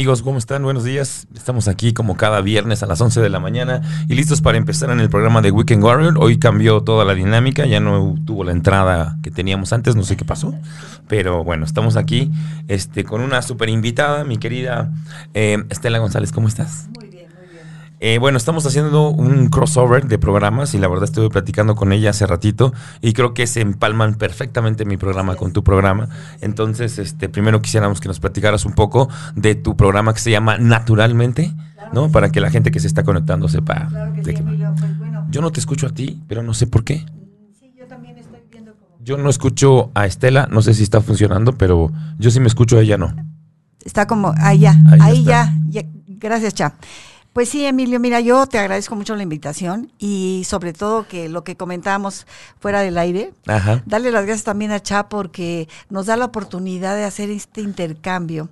Amigos, ¿cómo están? Buenos días. Estamos aquí como cada viernes a las 11 de la mañana y listos para empezar en el programa de Weekend Warrior. Hoy cambió toda la dinámica, ya no tuvo la entrada que teníamos antes, no sé qué pasó, pero bueno, estamos aquí este, con una super invitada, mi querida eh, Estela González, ¿cómo estás? Muy. Eh, bueno, estamos haciendo un crossover de programas y la verdad estuve platicando con ella hace ratito y creo que se empalman perfectamente mi programa con tu programa. Entonces, este, primero quisiéramos que nos platicaras un poco de tu programa que se llama Naturalmente, Claro ¿no? que Para sí. que la gente que se está conectando sepa Claro que de sí. Emilio. Pues bueno, Yo no te escucho a ti, pero no sé por qué. mm, sí, yo también estoy viendo como... Yo no escucho a Estela, no sé si está funcionando, pero yo sí me escucho a ella, no. Está como, ahí ya, Ahí ahí, ya, ya. Gracias, Cha. Pues sí, Emilio, mira, yo te agradezco mucho la invitación y sobre todo que lo que comentábamos fuera del aire, Ajá. Darle las gracias también a Cha porque nos da la oportunidad de hacer este intercambio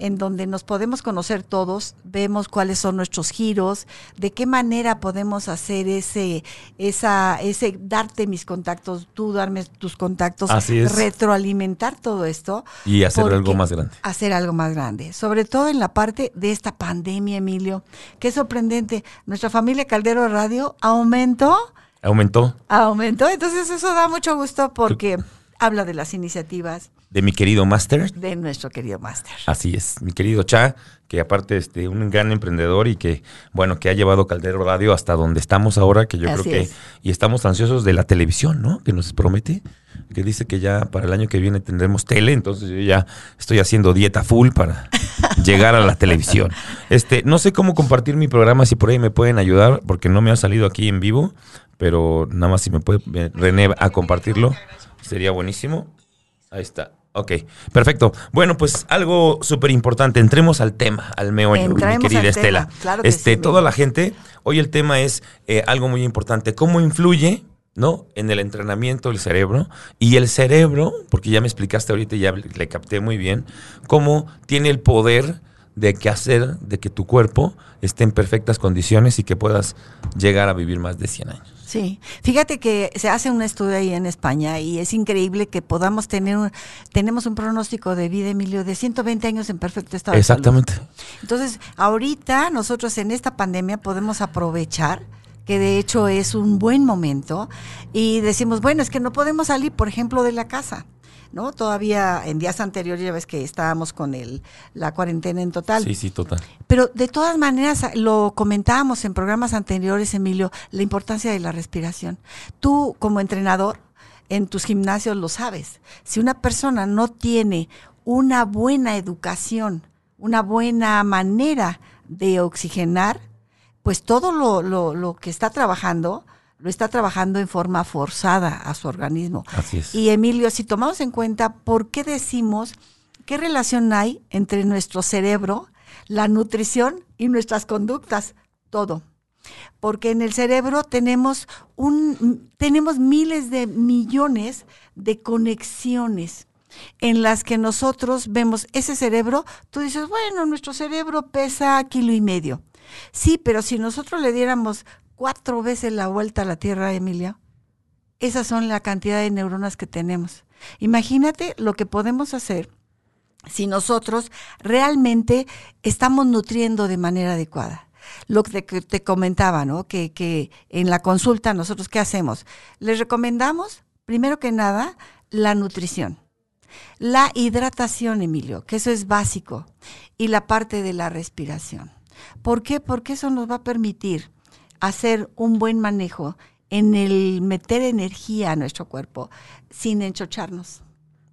en donde nos podemos conocer todos, vemos cuáles son nuestros giros, de qué manera podemos hacer ese, esa, ese, darte mis contactos, tú darme tus contactos, Así es. retroalimentar todo esto, Y hacer algo más grande. hacer algo más grande, sobre todo en la parte de esta pandemia, Emilio, es sorprendente. Nuestra familia Caldero Radio aumentó Aumentó aumentó. Entonces eso da mucho gusto porque habla de las iniciativas de mi querido Master. de nuestro querido máster. Así es, mi querido Cha, que aparte este un gran emprendedor y que bueno, que ha llevado Caldero Radio hasta donde estamos ahora, que yo Así creo que es. y estamos ansiosos de la televisión, ¿no? Que nos promete, que dice que ya para el año que viene tendremos tele, entonces yo ya estoy haciendo dieta full para llegar a la televisión. Este, no sé cómo compartir mi programa si por ahí me pueden ayudar porque no me ha salido aquí en vivo, pero nada más si me puede eh, René a compartirlo sería buenísimo. Ahí está. Ok, perfecto. Bueno, pues algo súper importante. Entremos al tema, al meollo, mi querida Estela. claro que este, sí, toda la gente, hoy el tema es eh, algo muy importante. ¿Cómo influye, no, en el entrenamiento el cerebro? Y el cerebro, porque ya me explicaste ahorita y ya le capté muy bien, cómo tiene el poder de que hacer de que tu cuerpo esté en perfectas condiciones y que puedas llegar a vivir más de 100 años. Sí, fíjate que se hace un estudio ahí en España y es increíble que podamos tener, un- tenemos un pronóstico de vida, Emilio, de 120 años en perfecto estado de salud. Exactamente. Entonces, ahorita nosotros en esta pandemia podemos aprovechar que de hecho es un buen momento y decimos, bueno, es que no podemos salir, por ejemplo, de la casa. ¿No? Todavía en días anteriores ya ves que estábamos con el, la cuarentena en total. Sí, sí, total. Pero de todas maneras, lo comentábamos en programas anteriores, Emilio, la importancia de la respiración. Tú, como entrenador, en tus gimnasios lo sabes. Si una persona no tiene una buena educación, una buena manera de oxigenar, pues todo lo, lo- lo que está trabajando, lo está trabajando en forma forzada a su organismo. Así es. Y Emilio, si tomamos en cuenta por qué decimos qué relación hay entre nuestro cerebro, la nutrición y nuestras conductas, todo. Porque en el cerebro tenemos un tenemos miles de millones de conexiones en las que nosotros vemos ese cerebro, tú dices, bueno, nuestro cerebro pesa kilo y medio. Sí, pero si nosotros le diéramos cuatro veces la vuelta a la Tierra, Emilia, esas son la cantidad de neuronas que tenemos. Imagínate lo que podemos hacer si nosotros realmente estamos nutriendo de manera adecuada. Lo que te, te comentaba, ¿no? Que, que en la consulta nosotros, ¿qué hacemos? Les recomendamos, primero que nada, la nutrición. La hidratación, Emilio, que eso es básico. Y la parte de la respiración. ¿Por qué? Porque eso nos va a permitir hacer un buen manejo en el meter energía a nuestro cuerpo sin enchocharnos.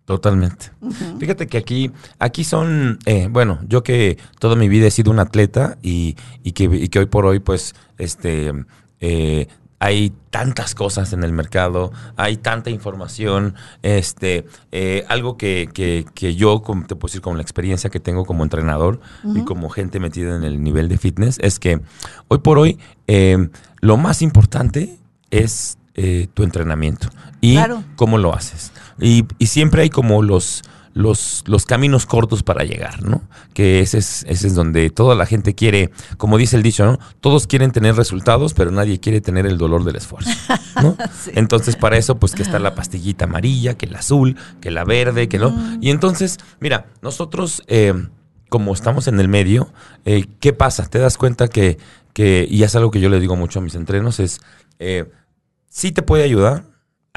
Totalmente. Fíjate que aquí, aquí son, eh, bueno, yo que toda mi vida he sido un atleta y, y que, y que hoy por hoy, pues, este, eh, hay tantas cosas en el mercado, hay tanta información, este, eh, algo que, que, que yo, te puedo decir, con la experiencia que tengo como entrenador y como gente metida en el nivel de fitness, es que hoy por hoy eh, lo más importante es eh, tu entrenamiento y Claro. cómo lo haces. Y, y siempre hay como los, los, los caminos cortos para llegar, ¿no? Que ese es, ese es donde toda la gente quiere, como dice el dicho, ¿no? Todos quieren tener resultados, pero nadie quiere tener el dolor del esfuerzo, ¿no? Sí. Entonces, para eso, pues que está la pastillita amarilla, que la azul, que la verde, que no. Y entonces, mira, nosotros... eh, como estamos en el medio, eh, ¿qué pasa? Te das cuenta que, que, y es algo que yo le digo mucho a mis entrenos, es, eh, sí te puede ayudar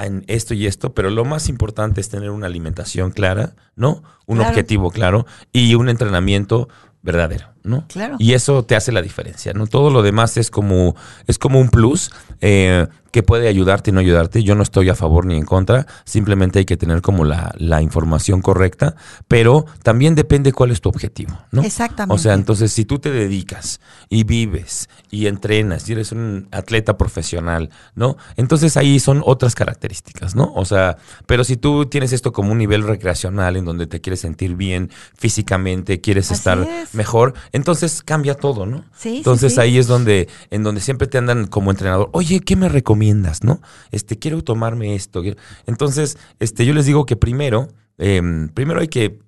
en esto y esto, pero lo más importante es tener una alimentación clara, ¿no? Un Claro. objetivo claro y un entrenamiento verdadero, ¿no? Claro. Y eso te hace la diferencia, ¿no? Todo lo demás es como, es como un plus eh, que puede ayudarte y no ayudarte. Yo no estoy a favor ni en contra, simplemente hay que tener como la, la información correcta, pero también depende cuál es tu objetivo, ¿no? Exactamente. O sea, entonces si tú te dedicas y vives y entrenas y eres un atleta profesional, ¿no? Entonces ahí son otras características, ¿no? O sea, pero si tú tienes esto como un nivel recreacional en donde te quieres sentir bien físicamente, quieres Así estar es. mejor, entonces cambia todo, ¿no? Sí, Entonces sí. ahí es donde, en donde siempre te andan como entrenador, oye, ¿qué me recomiendas, no? Este, quiero tomarme esto. quiero-". Entonces, este, yo les digo que primero, em, primero hay que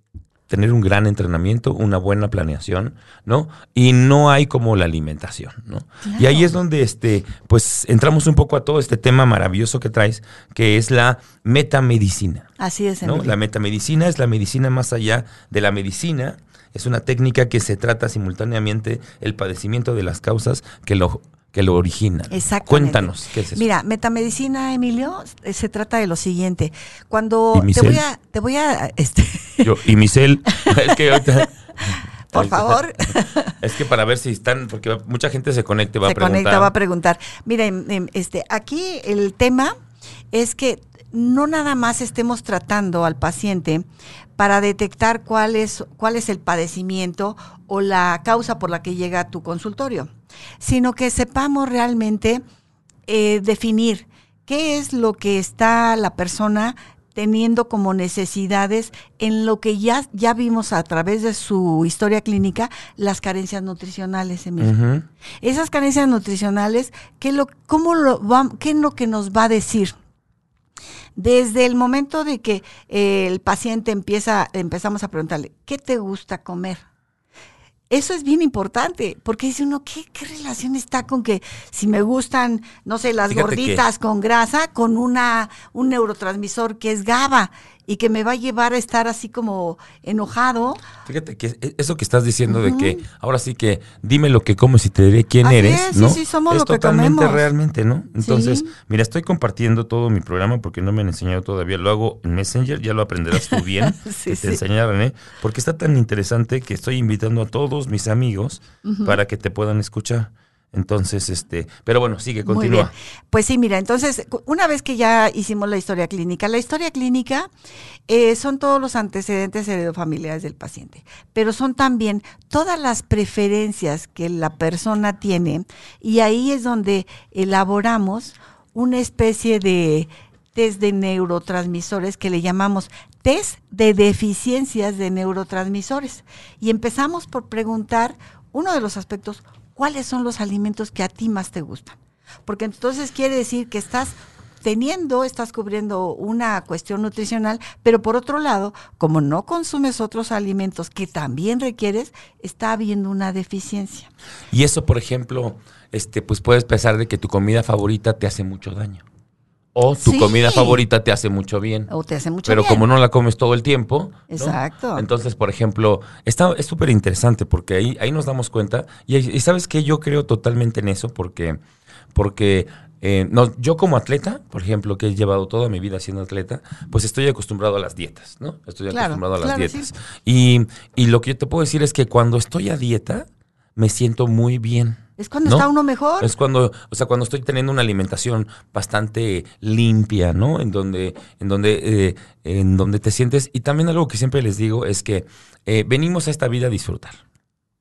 tener un gran entrenamiento, una buena planeación, ¿no? Y no hay como la alimentación, ¿no? Y ahí es donde, este, pues, entramos un poco a todo este tema maravilloso que traes, que es la metamedicina. Así es, ¿no? Emilio. La metamedicina es la medicina más allá de la medicina. Es una técnica que se trata simultáneamente el padecimiento de las causas que lo, que lo originan. Exactamente. Cuéntanos, ¿qué es eso? Mira, metamedicina, Emilio, eh, se trata de lo siguiente. Cuando ¿Y te voy a, te voy a, este, Yo, y Michelle, es que ahorita- por favor, Es que para ver si están, porque mucha gente se conecte, va se a preguntar. conecta, va a preguntar. Mira, em, em, este, aquí el tema es que no nada más estemos tratando al paciente para detectar cuál es, cuál es el padecimiento o la causa por la que llega a tu consultorio, sino que sepamos realmente eh, definir qué es lo que está la persona teniendo como necesidades en lo que ya, ya vimos a través de su historia clínica, las carencias nutricionales, Emilio. Esas carencias nutricionales, ¿qué, lo, cómo lo va- ¿qué es lo que nos va a decir? Desde el momento de que eh, el paciente empieza, empezamos a preguntarle, ¿qué te gusta comer? Eso es bien importante, porque dice uno, ¿qué, qué relación está con que si me gustan, no sé, las Fíjate que- gorditas con grasa, con una, un neurotransmisor que es GABA y que me va a llevar a estar así como enojado? Fíjate que e- eso que estás diciendo de que ahora sí que dime lo que comes y te diré quién Así eres, es, sí, ¿no? sí, somos es lo que totalmente comemos. realmente, ¿no? Entonces, Sí. mira, estoy compartiendo todo mi programa porque no me han enseñado todavía. Lo hago en Messenger, ya lo aprenderás tú bien, Sí, que sí. te enseñaron, ¿eh? Porque está tan interesante que estoy invitando a todos mis amigos para que te puedan escuchar. Entonces, este, pero bueno, sigue, continúa. Pues sí, mira, entonces, una vez que ya hicimos la historia clínica, la historia clínica eh, son todos los antecedentes heredofamiliares del paciente, pero son también todas las preferencias que la persona tiene y ahí es donde elaboramos una especie de test de neurotransmisores que le llamamos test de deficiencias de neurotransmisores. Y empezamos por preguntar uno de los aspectos, ¿cuáles son los alimentos que a ti más te gustan? Porque entonces quiere decir que estás teniendo, estás cubriendo una cuestión nutricional, pero por otro lado, como no consumes otros alimentos que también requieres, está habiendo una deficiencia. Y eso, por ejemplo, este, pues puedes pensar de que tu comida favorita te hace mucho daño. O tu Sí. comida favorita te hace mucho bien. O te hace mucho pero bien. como no la comes todo el tiempo. ¿no? Exacto. Entonces, por ejemplo, está, es súper interesante porque ahí, ahí nos damos cuenta. Y, y sabes que yo creo totalmente en eso porque, porque eh, no, yo como atleta, por ejemplo, que he llevado toda mi vida siendo atleta, pues estoy acostumbrado a las dietas, ¿no? Estoy Claro, acostumbrado a las claro, dietas. sí. Y, y lo que yo te puedo decir es que cuando estoy a dieta, me siento muy bien. Es cuando ¿no? está uno mejor. Es cuando, o sea, cuando estoy teniendo una alimentación bastante limpia, ¿no? En donde, en donde, eh, en donde te sientes. Y también algo que siempre les digo es que eh, venimos a esta vida a disfrutar,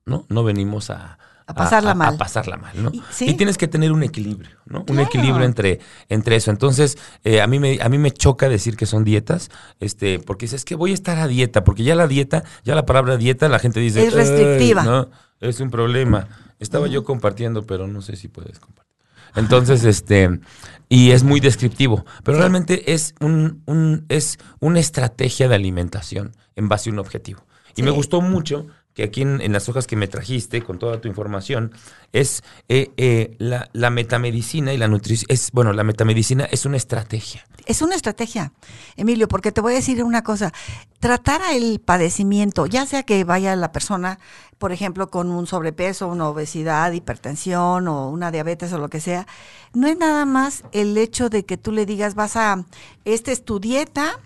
¿no? No venimos a A pasarla mal. A pasarla mal, ¿no? Y- sí. Y tienes que tener un equilibrio, ¿no? Un equilibrio entre, entre eso. Entonces, eh, a, mí me, a mí me choca decir que son dietas, este, porque dices que voy a estar a dieta, porque ya la dieta, ya la palabra dieta, la gente dice. Es restrictiva. "Ay, no, es un problema. Estaba yo compartiendo, pero no sé si puedes compartir. Entonces, este, y es muy descriptivo, pero realmente es un, un- es una estrategia de alimentación en base a un objetivo. Y me gustó mucho que aquí en, las hojas que me trajiste con toda tu información es eh, eh, la, la, metamedicina y la nutrición. Es, bueno, la metamedicina es una estrategia. Es una estrategia, Emilio, porque te voy a decir una cosa. Tratar el padecimiento, ya sea que vaya la persona, por ejemplo, con un sobrepeso, una obesidad, hipertensión o una diabetes o lo que sea, no es nada más el hecho de que tú le digas, vas a, esta es tu dieta,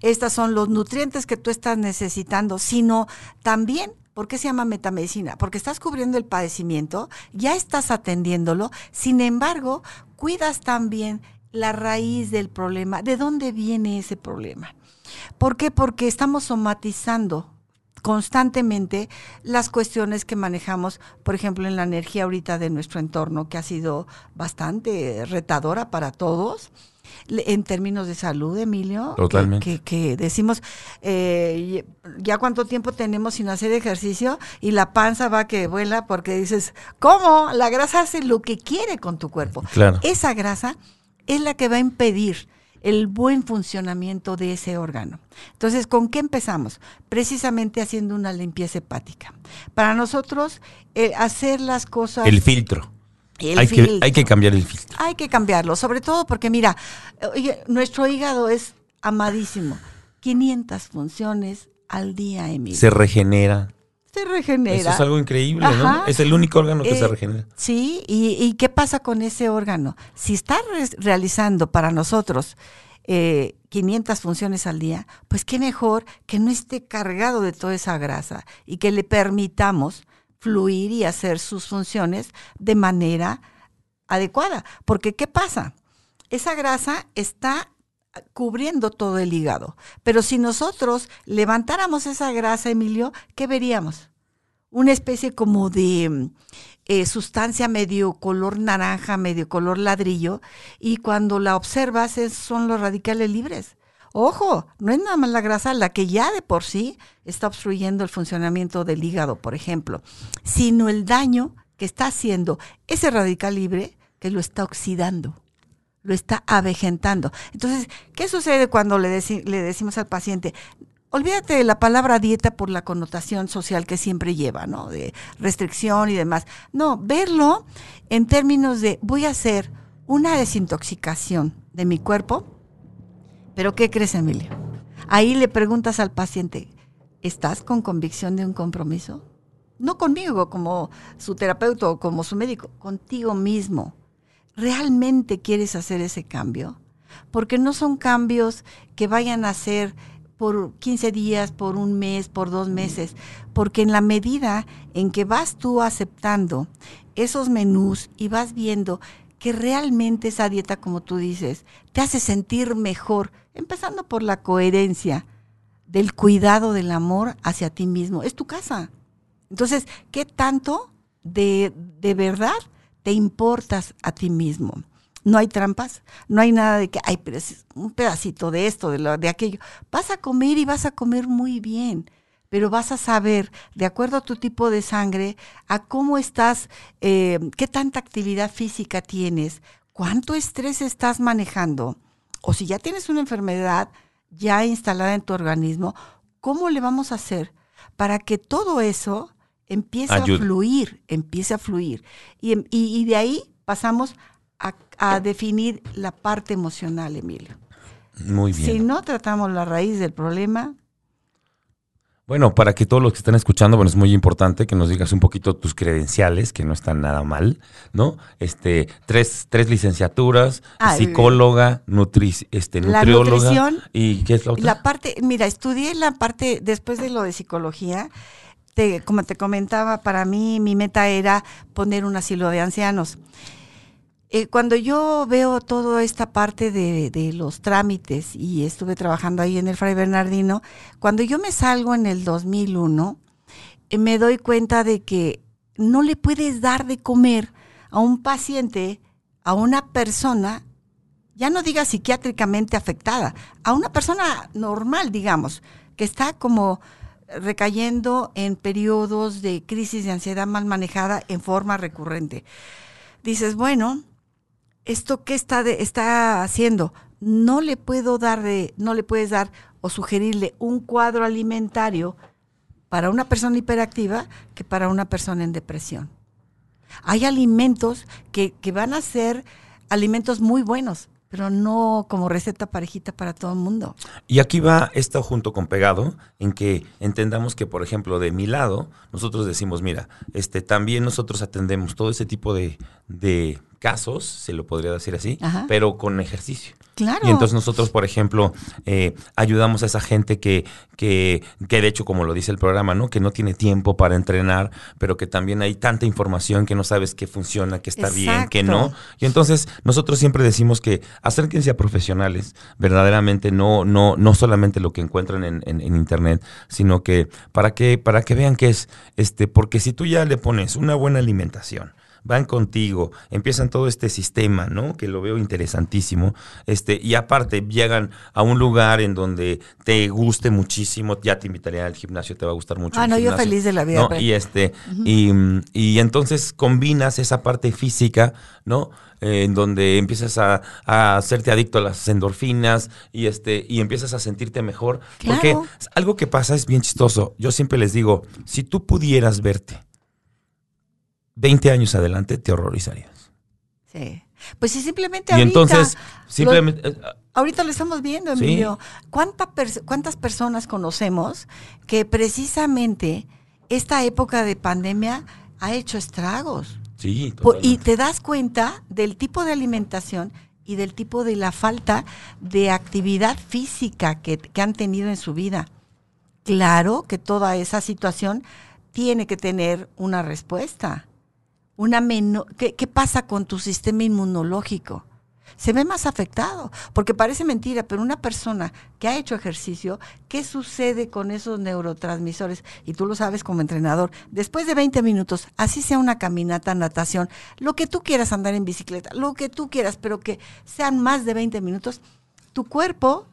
estos son los nutrientes que tú estás necesitando, sino también ¿Por qué se llama metamedicina? Porque estás cubriendo el padecimiento, ya estás atendiéndolo, sin embargo, cuidas también la raíz del problema, de dónde viene ese problema. ¿Por qué? Porque estamos somatizando constantemente las cuestiones que manejamos, por ejemplo, en la energía ahorita de nuestro entorno, que ha sido bastante retadora para todos en términos de salud, Emilio. Totalmente. Que, decimos, eh, ya cuánto tiempo tenemos sin hacer ejercicio y la panza va que vuela porque dices, ¿cómo? La grasa hace lo que quiere con tu cuerpo. Claro. Esa grasa es la que va a impedir el buen funcionamiento de ese órgano. Entonces, ¿con qué empezamos? Precisamente haciendo una limpieza hepática. Para nosotros, eh, hacer las cosas... El filtro hay, que, hay que cambiar el filtro. Hay que cambiarlo, sobre todo porque mira, nuestro hígado es amadísimo. 500 funciones al día, Emilio. Se regenera. Se regenera. Eso es algo increíble, ¿no? Es el único órgano que se eh, regenera. Sí, y, qué pasa con ese órgano? Si está realizando para nosotros 500 eh, funciones al día, pues qué mejor que no esté cargado de toda esa grasa y que le permitamos fluir y hacer sus funciones de manera adecuada. Porque ¿qué pasa? Esa grasa está cubriendo todo el hígado. Pero si nosotros levantáramos esa grasa, Emilio, ¿qué veríamos? Una especie como de eh, sustancia medio color naranja, medio color ladrillo, y cuando la observas son los radicales libres. Ojo, no es nada más la grasa la que ya de por sí está obstruyendo el funcionamiento del hígado, por ejemplo, sino el daño que está haciendo ese radical libre que lo está oxidando, lo está avejentando. Entonces, ¿qué sucede cuando le, le decimos al paciente, olvídate de la palabra dieta por la connotación social que siempre lleva, ¿no? De restricción y demás. No, verlo en términos de voy a hacer una desintoxicación de mi cuerpo pero ¿qué crees, Emilio? Ahí le preguntas al paciente, ¿estás con convicción de un compromiso? No conmigo como su terapeuta o como su médico, contigo mismo. ¿Realmente quieres hacer ese cambio? Porque no son cambios que vayan a ser por 15 días, por un mes, por dos meses, porque en la medida en que vas tú aceptando esos menús y vas viendo que realmente esa dieta, como tú dices, te hace sentir mejor, empezando por la coherencia del cuidado del amor hacia ti mismo. Es tu casa. Entonces, ¿qué tanto de, de verdad te importas a ti mismo? No hay trampas, no hay nada de que, ay, pero es un pedacito de esto, de, lo, de aquello. Vas a comer y vas a comer muy bien pero vas a saber, de acuerdo a tu tipo de sangre, a cómo estás, eh, qué tanta actividad física tienes, cuánto estrés estás manejando, o si ya tienes una enfermedad ya instalada en tu organismo, ¿cómo le vamos a hacer para que todo eso empiece a fluir, empiece a fluir? Y, de ahí pasamos a, a definir la parte emocional, Emilio. Muy bien. Si no tratamos la raíz del problema, bueno, para que todos los que están escuchando, bueno, es muy importante que nos digas un poquito tus credenciales, que no están nada mal, ¿no? Este, tres, tres licenciaturas, psicóloga, este, nutrióloga. ¿Y qué es la otra? La parte, mira, estudié la parte, después de lo de psicología, como te comentaba, para mí mi meta era poner un asilo de ancianos. Eh, cuando yo veo toda esta parte de, los trámites y estuve trabajando ahí en el Fray Bernardino, cuando yo me salgo en el 2001, eh, me doy cuenta de que no le puedes dar de comer a un paciente, a una persona, ya no diga psiquiátricamente afectada, a una persona normal, digamos, que está como recayendo en periodos de crisis de ansiedad mal manejada en forma recurrente. Dices, bueno, ¿esto qué está, está haciendo? No le puedo dar de, no le puedes dar o sugerirle un cuadro alimentario para una persona hiperactiva que para una persona en depresión. Hay alimentos que, que van a ser alimentos muy buenos, pero no como receta parejita para todo el mundo. Y aquí va esto junto con pegado, en que entendamos que, por ejemplo, de mi lado, nosotros decimos, mira, este, también nosotros atendemos todo ese tipo de, de casos, se lo podría decir así, Ajá. pero con ejercicio. Claro. Y entonces nosotros, por ejemplo, eh, ayudamos a esa gente que, que, que de hecho, como lo dice el programa, ¿no? Que no tiene tiempo para entrenar, pero que también hay tanta información que no sabes qué funciona, qué está bien, qué no. Y entonces nosotros siempre decimos que acérquense a profesionales, verdaderamente no, no, no solamente lo que encuentran en, en- en internet, sino que para que, para que vean qué es, este, porque si tú ya le pones una buena alimentación, van contigo, empiezan todo este sistema, ¿no? Que lo veo interesantísimo. Este, y aparte llegan a un lugar en donde te guste muchísimo, ya te invitaría al gimnasio, te va a gustar mucho. Ah, no, yo feliz de la vida, ¿no? Y este, y, y entonces combinas esa parte física, ¿no? Eh, en donde empiezas a, a hacerte adicto a las endorfinas y este, y empiezas a sentirte mejor. Porque Claro. algo que pasa es bien chistoso. Yo siempre les digo, si tú pudieras verte 20 años adelante, te horrorizarías. Sí. Pues sí, simplemente Y ahorita. entonces, simplemente, eh, Ahorita lo estamos viendo, Sí. Emilio. ¿Cuánta pers- ¿Cuántas personas conocemos que precisamente esta época de pandemia ha hecho estragos? sí, y te das cuenta del tipo de alimentación y del tipo de la falta de actividad física que, que han tenido en su vida. Claro que toda esa situación tiene que tener una respuesta. Una meno- ¿qué, qué pasa con tu sistema inmunológico? Se ve más afectado, porque parece mentira, pero una persona que ha hecho ejercicio, ¿qué sucede con esos neurotransmisores? Y tú lo sabes como entrenador, después de 20 minutos, así sea una caminata, natación, lo que tú quieras andar en bicicleta, lo que tú quieras, pero que sean más de 20 minutos, tu cuerpo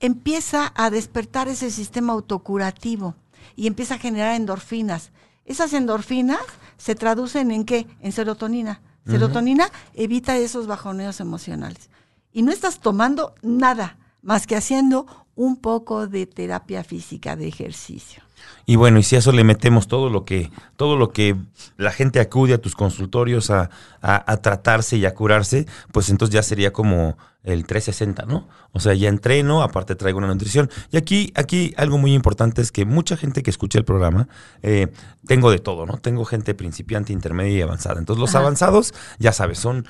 empieza a despertar ese sistema autocurativo y empieza a generar endorfinas. Esas endorfinas se traducen en qué? En serotonina. Serotonina evita esos bajoneos emocionales. Y no estás tomando nada más que haciendo un poco de terapia física, de ejercicio. Y bueno, y si a eso le metemos todo lo que, todo lo que la gente acude a tus consultorios a, a- a tratarse y a curarse, pues entonces ya sería como el 360, ¿no? O sea, ya entreno, aparte traigo una nutrición. Y aquí, aquí algo muy importante es que mucha gente que escucha el programa, eh, tengo de todo, ¿no? Tengo gente principiante, intermedia y avanzada. Entonces los Ajá. avanzados, ya sabes, son,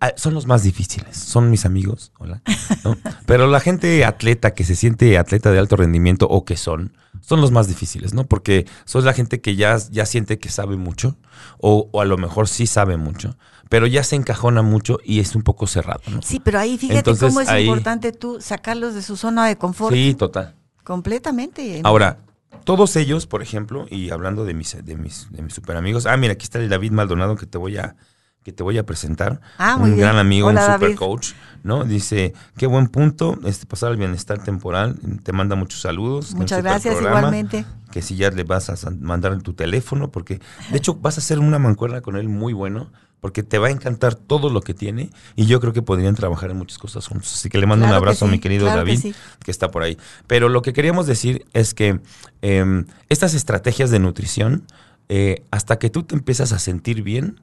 ah, son los más difíciles. Son mis amigos, hola. ¿no? Pero la gente atleta que se siente atleta de alto rendimiento o que son, son los más difíciles, ¿no? Porque son la gente que ya, ya siente que sabe mucho, o, o a lo mejor sí sabe mucho, pero ya se encajona mucho y es un poco cerrado, ¿no? Sí, pero ahí fíjate Entonces, cómo es ahí- importante tú sacarlos de su zona de confort Sí, total. completamente. Ahora, todos ellos, por ejemplo, y hablando de mis, de mis, de mis super amigos, ah, mira, aquí está el David Maldonado que te voy a, que te voy a presentar. Ah, un bien. gran amigo, Hola, un super David. coach, ¿no? Dice, qué buen punto, este pasar al bienestar temporal, te manda muchos saludos. Muchas gracias, programa, igualmente. Que si ya le vas a mandar tu teléfono, porque de hecho vas a hacer una mancuerna con él muy bueno, porque te va a encantar todo lo que tiene y yo creo que podrían trabajar en muchas cosas juntos. Así que le mando Claro un abrazo a mi querido claro que David sí. que está por ahí. Pero lo que queríamos decir es que eh, estas estrategias de nutrición, eh, hasta que tú te empiezas a sentir bien,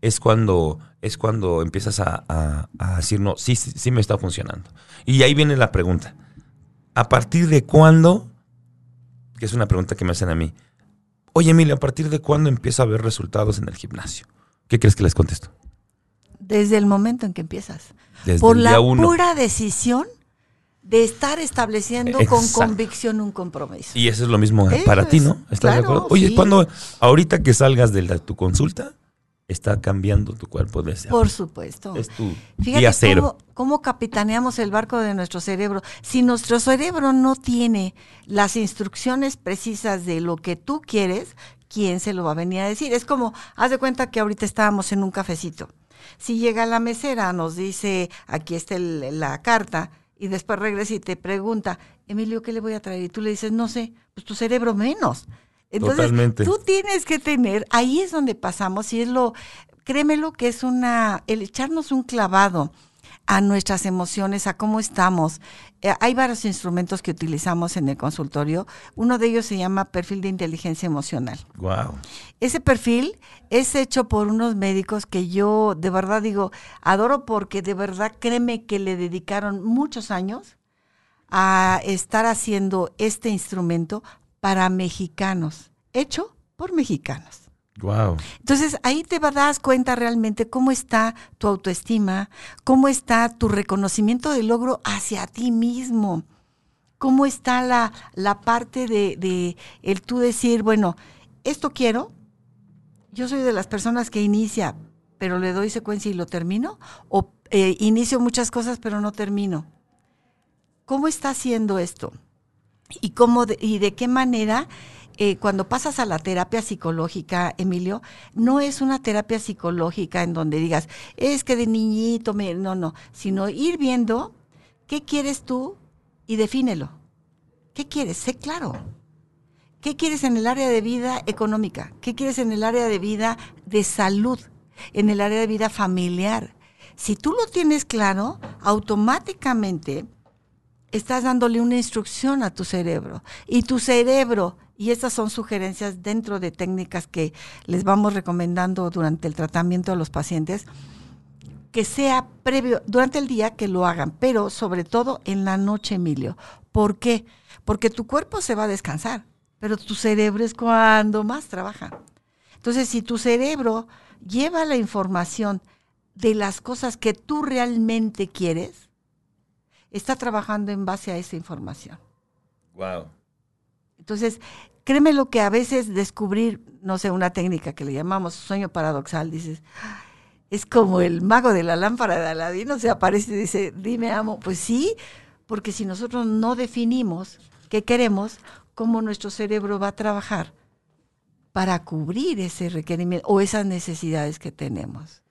es cuando, es cuando empiezas a, a- a decir, no, sí, sí, sí me está funcionando. Y ahí viene la pregunta. ¿A partir de cuándo? Que es una pregunta que me hacen a mí. Oye, Emilio, ¿a partir de cuándo empiezo a ver resultados en el gimnasio? ¿Qué crees que les contesto? Desde el momento en que empiezas. Desde por el la uno. pura decisión de estar estableciendo con convicción un compromiso. Y eso es lo mismo Eso para ti, ¿no? ¿Estás de acuerdo? Oye, sí. cuando ahorita que salgas de la- tu consulta, está cambiando tu cuerpo desde Por supuesto. Es tu Fíjate día cero. Cómo, cómo capitaneamos el barco de nuestro cerebro. Si nuestro cerebro no tiene las instrucciones precisas de lo que tú quieres, ¿quién se lo va a venir a decir? Es como, haz de cuenta que ahorita estábamos en un cafecito. Si llega la mesera, nos dice, aquí está el- la carta, y después regresa y te pregunta, Emilio, ¿qué le voy a traer? Y tú le dices, no sé, pues tu cerebro menos. Entonces, Totalmente. tú tienes que tener, ahí es donde pasamos, y es lo, créemelo que es una, el echarnos un clavado a nuestras emociones, a cómo estamos. Eh, hay varios instrumentos que utilizamos en el consultorio. Uno de ellos se llama perfil de inteligencia emocional. Wow. Ese perfil es hecho por unos médicos que yo de verdad digo, adoro porque de verdad créeme que le dedicaron muchos años a estar haciendo este instrumento para mexicanos, hecho por mexicanos. Wow. Entonces ahí te das cuenta realmente cómo está tu autoestima, cómo está tu reconocimiento del logro hacia ti mismo, cómo está la, la parte de, de, el tú decir, bueno, esto quiero. Yo soy de las personas que inicia, pero le doy secuencia y lo termino, o eh, inicio muchas cosas pero no termino. ¿Cómo está haciendo esto? ¿Y, cómo de, y de qué manera eh, cuando pasas a la terapia psicológica, Emilio, no es una terapia psicológica en donde digas, es que de niñito, me... no, no, sino ir viendo qué quieres tú y defínelo. ¿Qué quieres? Sé claro. ¿Qué quieres en el área de vida económica? ¿Qué quieres en el área de vida de salud? En el área de vida familiar. Si tú lo tienes claro, automáticamente estás dándole una instrucción a tu cerebro. Y tu cerebro y estas son sugerencias dentro de técnicas que les vamos recomendando durante el tratamiento de los pacientes, que sea previo, durante el día que lo hagan, pero sobre todo en la noche, Emilio. ¿Por qué? Porque tu cuerpo se va a descansar, pero tu cerebro es cuando más trabaja. Entonces, si tu cerebro lleva la información de las cosas que tú realmente quieres, está trabajando en base a esa información. Wow. Entonces, créeme lo que a veces descubrir, no sé, una técnica que le llamamos sueño paradoxal, dices, es como el mago de la lámpara de Aladino, se aparece y dice, dime amo. Pues sí, porque si nosotros no definimos qué queremos, cómo nuestro cerebro va a trabajar para cubrir ese requerimiento o esas necesidades que tenemos.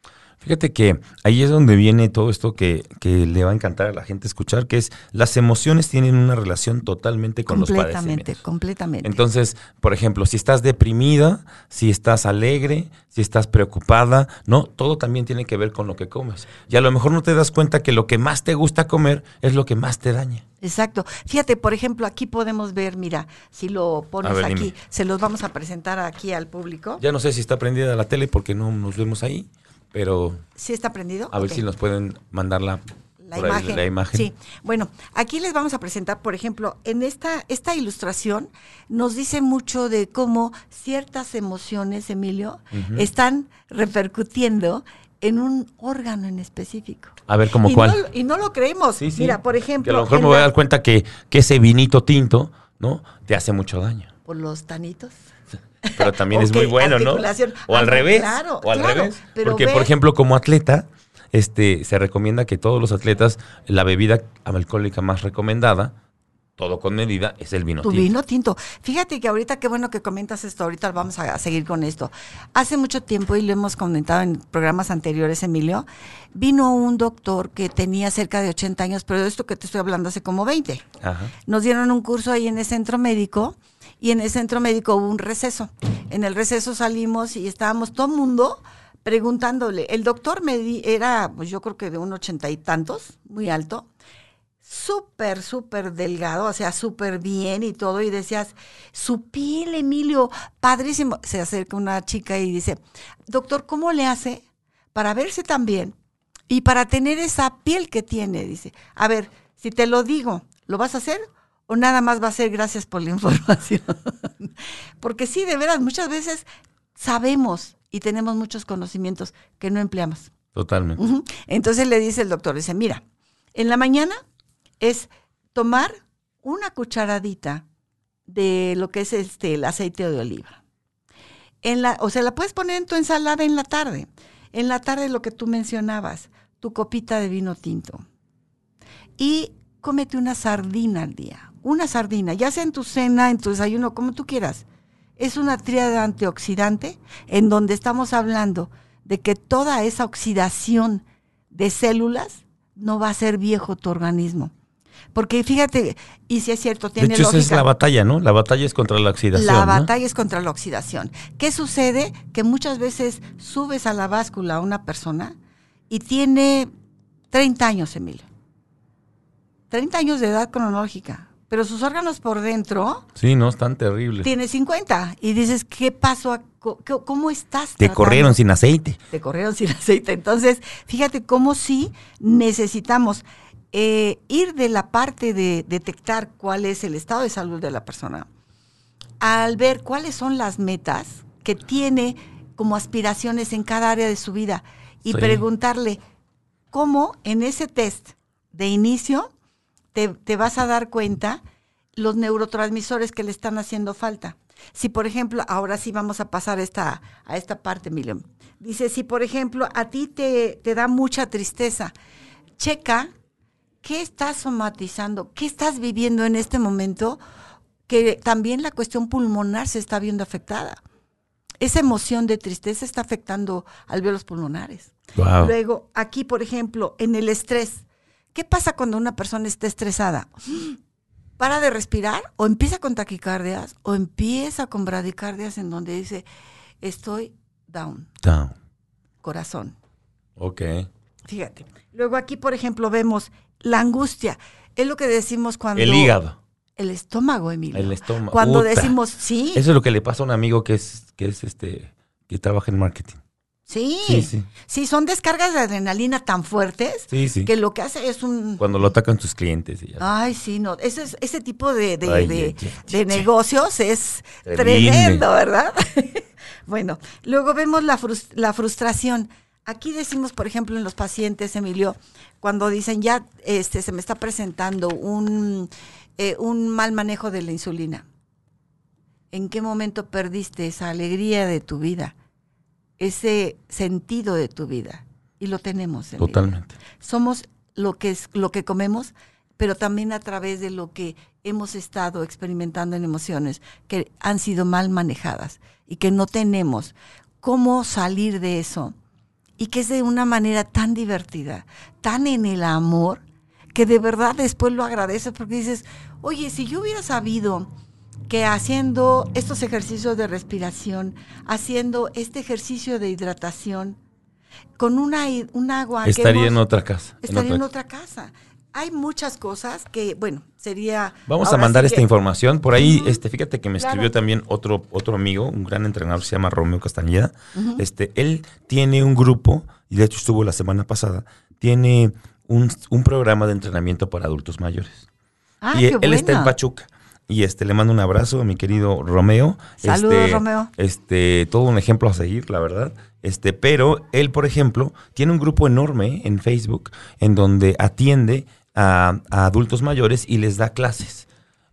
Fíjate que ahí es donde viene todo esto que, que, le va a encantar a la gente escuchar, que es las emociones tienen una relación totalmente con los padecimientos. Completamente, completamente. Entonces, por ejemplo, si estás deprimida, si estás alegre, si estás preocupada, no, todo también tiene que ver con lo que comes. Y a lo mejor no te das cuenta que lo que más te gusta comer es lo que más te daña. Exacto. Fíjate, por ejemplo, aquí podemos ver, mira, si lo pones ver, aquí, dime. se los vamos a presentar aquí al público. Ya no sé si está prendida la tele porque no nos vemos ahí. Pero. ¿Sí está prendido? A ver si nos pueden mandar la, la, imagen. Ahí, la imagen. Sí. Bueno, aquí les vamos a presentar, por ejemplo, en esta, esta ilustración nos dice mucho de cómo ciertas emociones, Emilio, uh -huh. están repercutiendo en un órgano en específico. A ver, ¿cómo y cuál? No, y no lo creemos. Sí, sí. Mira, por ejemplo. Que a lo mejor me voy a dar cuenta que, que ese vinito tinto, ¿no? Te hace mucho daño. Por los tanitos. Pero también es muy bueno, ¿no? O al revés. Claro, o al claro, revés. Porque, ve, por ejemplo, como atleta, este, se recomienda que todos los atletas, la bebida alcohólica más recomendada, todo con medida, es el vino tu tinto. vino tinto. Fíjate que ahorita, qué bueno que comentas esto, ahorita vamos a seguir con esto. Hace mucho tiempo, y lo hemos comentado en programas anteriores, Emilio, vino un doctor que tenía cerca de 80 años, pero de esto que te estoy hablando hace como 20. Ajá. Nos dieron un curso ahí en el centro médico y en el centro médico hubo un receso. En el receso salimos y estábamos todo el mundo preguntándole. El doctor me di, era, pues yo creo que de un ochenta y tantos, muy alto, súper, súper delgado, o sea, súper bien y todo, y decías, su piel, Emilio, padrísimo. Se acerca una chica y dice, doctor, ¿cómo le hace para verse tan bien y para tener esa piel que tiene? Dice, a ver, si te lo digo, ¿lo vas a hacer? O nada más va a ser gracias por la información. Porque sí, de veras, muchas veces sabemos y tenemos muchos conocimientos que no empleamos. Totalmente. Uh -huh. Entonces le dice el doctor, dice, mira, en la mañana es tomar una cucharadita de lo que es este el aceite de oliva. En la, o sea, la puedes poner en tu ensalada en la tarde. En la tarde lo que tú mencionabas, tu copita de vino tinto. Y cómete una sardina al día una sardina, ya sea en tu cena, en tu desayuno, como tú quieras. Es una tríada antioxidante en donde estamos hablando de que toda esa oxidación de células no va a ser viejo tu organismo. Porque fíjate, y si es cierto, tiene de hecho, lógica. esa es la batalla, ¿no? La batalla es contra la oxidación. La ¿no? batalla es contra la oxidación. ¿Qué sucede? Que muchas veces subes a la báscula a una persona y tiene 30 años, Emilio. 30 años de edad cronológica. Pero sus órganos por dentro. Sí, no, están terribles. Tiene 50. Y dices, ¿qué pasó? ¿Cómo estás? Te corrieron sin aceite. Te corrieron sin aceite. Entonces, fíjate cómo sí necesitamos eh, ir de la parte de detectar cuál es el estado de salud de la persona, al ver cuáles son las metas que tiene como aspiraciones en cada área de su vida y preguntarle cómo en ese test de inicio te, vas a dar cuenta los neurotransmisores que le están haciendo falta. Si, por ejemplo, ahora sí vamos a pasar esta, a esta parte, Emilio. Dice, si, por ejemplo, a ti te, te da mucha tristeza, checa qué estás somatizando, qué estás viviendo en este momento, que también la cuestión pulmonar se está viendo afectada. Esa emoción de tristeza está afectando alveolos pulmonares. Luego, aquí, por ejemplo, en el estrés, ¿Qué pasa cuando una persona está estresada? ¿Para de respirar? ¿O empieza con taquicardias? ¿O empieza con bradicardias en donde dice, estoy down? Down. Corazón. Ok. Fíjate. Luego aquí, por ejemplo, vemos la angustia. Es lo que decimos cuando... El hígado. El estómago, Emilio. El estómago. Cuando decimos, sí. Eso es lo que le pasa a un amigo que es, que es este, que trabaja en marketing. Sí, sí, son descargas de adrenalina tan fuertes que lo que hace es un... Cuando lo atacan tus clientes. Ay, sí, no, ese, ese tipo de, negocios es tremendo, ¿verdad? bueno, luego vemos la, la frustración. Aquí decimos, por ejemplo, en los pacientes, Emilio, cuando dicen ya este, se me está presentando un, eh, un mal manejo de la insulina. ¿En qué momento perdiste esa alegría de tu vida? Ese sentido de tu vida. Y lo tenemos. Totalmente. Somos lo que, es, lo que comemos, pero también a través de lo que hemos estado experimentando en emociones que han sido mal manejadas y que no tenemos cómo salir de eso. Y que es de una manera tan divertida, tan en el amor, que de verdad después lo agradeces porque dices, oye, si yo hubiera sabido que haciendo estos ejercicios de respiración, haciendo este ejercicio de hidratación, con una, un agua... Estaría en otra casa. Estaría en otra, casa. Hay muchas cosas que, bueno, sería... Vamos a mandar esta información. Por ahí, este, fíjate que me escribió también otro, otro amigo, un gran entrenador, se llama Romeo Castañeda. este, él tiene un grupo, y de hecho estuvo la semana pasada, tiene un, programa de entrenamiento para adultos mayores. Ah, y él está en Pachuca. Y este le mando un abrazo a mi querido Romeo. Saludos, este, Romeo. Este, todo un ejemplo a seguir, la verdad. Este, pero él, por ejemplo, tiene un grupo enorme en Facebook en donde atiende a, adultos mayores y les da clases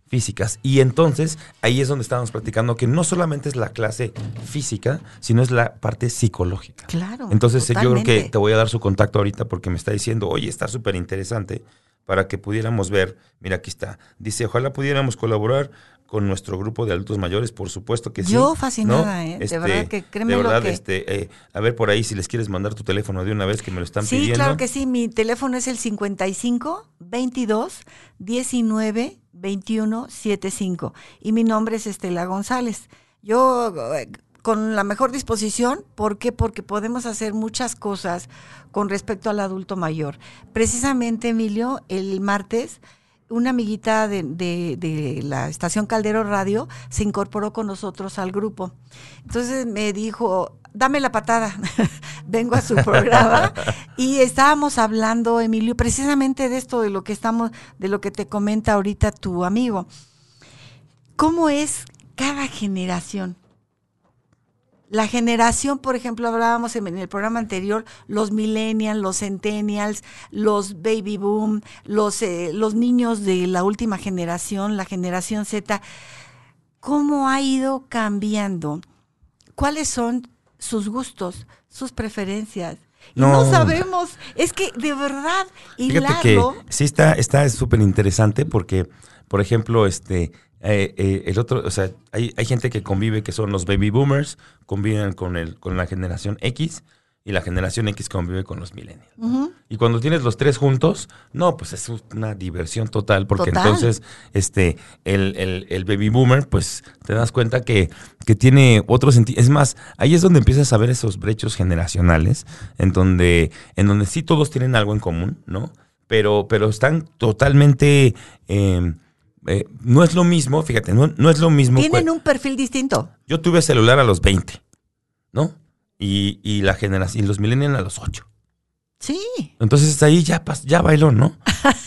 físicas. Y entonces ahí es donde estábamos platicando que no solamente es la clase física, sino es la parte psicológica. Claro. Entonces yo creo que te voy a dar su contacto ahorita porque me está diciendo, oye, está súper interesante para que pudiéramos ver, mira aquí está, dice, ojalá pudiéramos colaborar con nuestro grupo de adultos mayores, por supuesto que sí. Yo fascinada, ¿eh? de verdad este, que créeme De verdad, que... este, eh, a ver por ahí si les quieres mandar tu teléfono de una vez que me lo están pidiendo. Sí, claro que sí, mi teléfono es el 55 22 19 21 75 y mi nombre es Estela González. Yo eh, con la mejor disposición. ¿Por qué? Porque podemos hacer muchas cosas con respecto al adulto mayor. Precisamente, Emilio, el martes, una amiguita de, la estación Caldero Radio se incorporó con nosotros al grupo. Entonces me dijo, dame la patada, vengo a su programa y estábamos hablando, Emilio, precisamente de esto, de lo que estamos, de lo que te comenta ahorita tu amigo. ¿Cómo es cada generación? La generación, por ejemplo, hablábamos en el programa anterior, los millennials, los centennials, los baby boom, los, eh, los niños de la última generación, la generación Z, ¿cómo ha ido cambiando? ¿Cuáles son sus gustos, sus preferencias? No, sabemos, es que de verdad, Fíjate que sí está súper interesante porque, por ejemplo, este, eh, eh, el otro, o sea, hay, hay, gente que convive que son los baby boomers, conviven con, el, con la generación X y la generación X convive con los millennials. Y cuando tienes los tres juntos, no, pues es una diversión total, porque entonces este el, el, baby boomer, pues te das cuenta que, que tiene otro sentido. Es más, ahí es donde empiezas a ver esos brechos generacionales, en donde, en donde sí todos tienen algo en común, ¿no? Pero, pero están totalmente... Em, eh, no es lo mismo, fíjate, no, no es lo mismo. Tienen un perfil distinto. Yo tuve celular a los 20, ¿no? y, y la generación, y los millennials a los ocho. Sí. Entonces ahí ya, ya bailó, ¿no?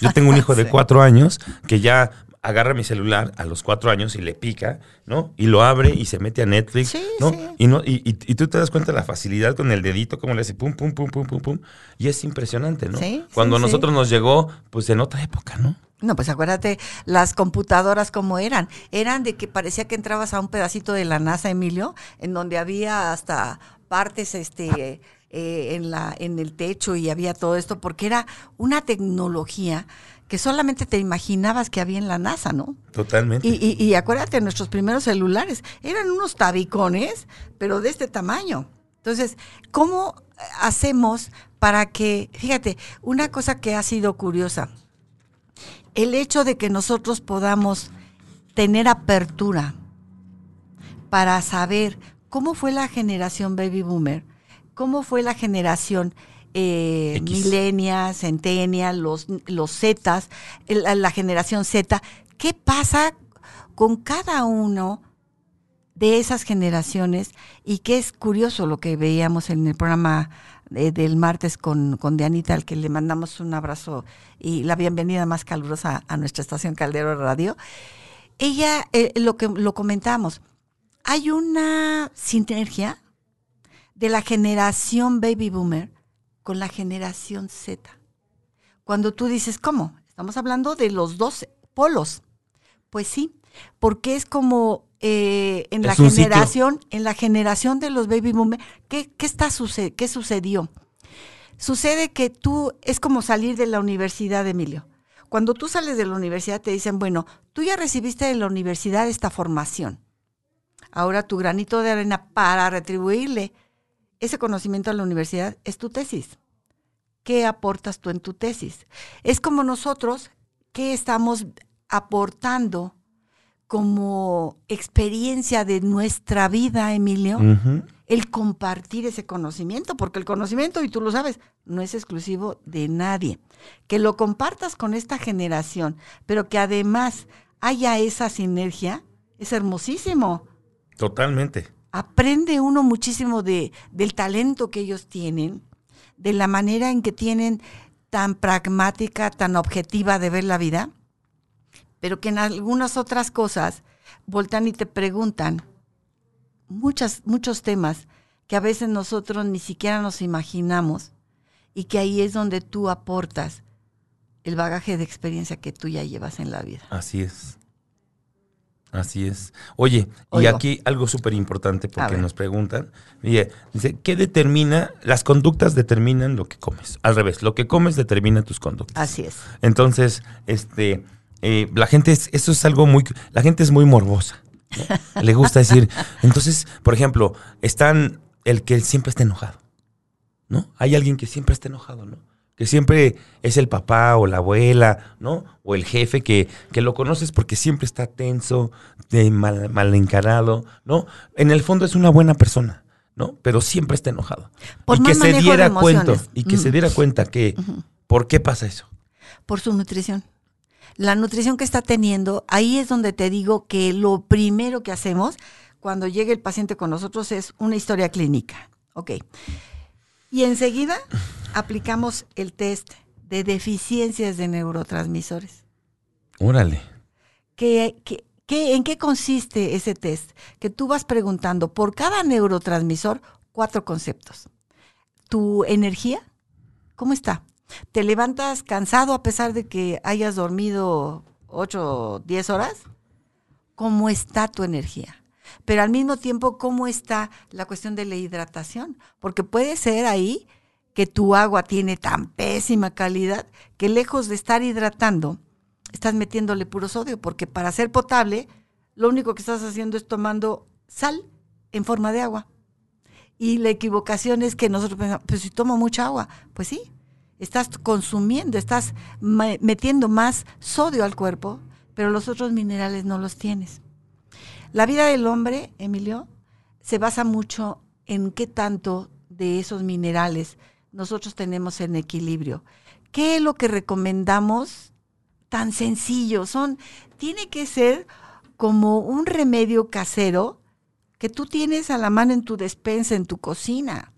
Yo tengo un hijo de cuatro años que ya agarra mi celular a los cuatro años y le pica, ¿no? Y lo abre y se mete a Netflix, ¿no? Y, no y, y, tú te das cuenta de la facilidad con el dedito, como le hace pum, pum, pum, pum, pum, pum. Y es impresionante, ¿no? Sí, Cuando a nosotros nos llegó, pues en otra época, ¿no? No, pues acuérdate las computadoras como eran. Eran de que parecía que entrabas a un pedacito de la NASA, Emilio, en donde había hasta partes este eh, en la en el techo y había todo esto porque era una tecnología que solamente te imaginabas que había en la NASA, ¿no? Totalmente. Y, y, acuérdate, nuestros primeros celulares eran unos tabicones, pero de este tamaño. Entonces, ¿cómo hacemos para que, fíjate, una cosa que ha sido curiosa, el hecho de que nosotros podamos tener apertura para saber ¿Cómo fue la generación baby boomer? ¿Cómo fue la generación eh, millennials, centennial, los, los Zetas, la, generación Z? ¿Qué pasa con cada uno de esas generaciones? Y qué es curioso lo que veíamos en el programa del martes con, con Dianita, al que le mandamos un abrazo y la bienvenida más calurosa a nuestra estación Caldero Radio. Ella, eh, lo que lo comentamos, hay una sinergia de la generación baby boomer con la generación Z. Cuando tú dices, ¿cómo? Estamos hablando de los dos polos. Pues sí, porque es como eh, en la generación, en la generación de los baby boomers, ¿qué, está ¿qué sucedió? Sucede que tú, es como salir de la universidad, Emilio. Cuando tú sales de la universidad te dicen, bueno, tú ya recibiste de la universidad esta formación Ahora tu granito de arena para retribuirle ese conocimiento a la universidad es tu tesis. ¿Qué aportas tú en tu tesis? Es como nosotros, ¿qué estamos aportando como experiencia de nuestra vida, Emilio? El compartir ese conocimiento, porque el conocimiento, y tú lo sabes, no es exclusivo de nadie. Que lo compartas con esta generación, pero que además haya esa sinergia, es hermosísimo. Totalmente. Aprende uno muchísimo de, del talento que ellos tienen, de la manera en que tienen tan pragmática, tan objetiva de ver la vida, pero que en algunas otras cosas voltan y te preguntan muchas, muchos temas que a veces nosotros ni siquiera nos imaginamos y que ahí es donde tú aportas el bagaje de experiencia que tú ya llevas en la vida. Así es. Así es. Oye, y aquí algo súper importante porque nos preguntan. dice, ¿qué determina? Las conductas determinan lo que comes. Al revés, lo que comes determina tus conductas. Así es. Entonces, este, eh, la gente, es, eso es algo muy, la gente es muy morbosa. Le gusta decir, entonces, por ejemplo, están el que siempre está enojado. ¿No? Hay alguien que siempre está enojado, ¿no? que siempre es el papá o la abuela, ¿no? O el jefe que, que lo conoces porque siempre está tenso, mal, encarado, ¿no? En el fondo es una buena persona, ¿no? Pero siempre está enojado. y que se diera cuenta, y que se diera cuenta que, ¿por qué pasa eso? Por su nutrición. La nutrición que está teniendo, ahí es donde te digo que lo primero que hacemos cuando llegue el paciente con nosotros es una historia clínica. Ok. Y enseguida aplicamos el test de deficiencias de neurotransmisores. Órale. ¿Qué, en qué consiste ese test? Que tú vas preguntando por cada neurotransmisor cuatro conceptos. Tu energía, ¿cómo está? ¿Te levantas cansado a pesar de que hayas dormido ocho o 10 horas? ¿Cómo está tu energía? pero al mismo tiempo, ¿cómo está la cuestión de la hidratación? Porque puede ser ahí que tu agua tiene tan pésima calidad que lejos de estar hidratando, estás metiéndole puro sodio, porque para ser potable, lo único que estás haciendo es tomando sal en forma de agua. Y la equivocación es que nosotros pensamos, pues si tomo mucha agua, pues sí, estás consumiendo, estás metiendo más sodio al cuerpo, pero los otros minerales no los tienes. La vida del hombre, Emilio, se basa mucho en qué tanto de esos minerales nosotros tenemos en equilibrio. ¿Qué es lo que recomendamos? Tan sencillo, son, tiene que ser como un remedio casero que tú tienes a la mano en tu despensa, en tu cocina.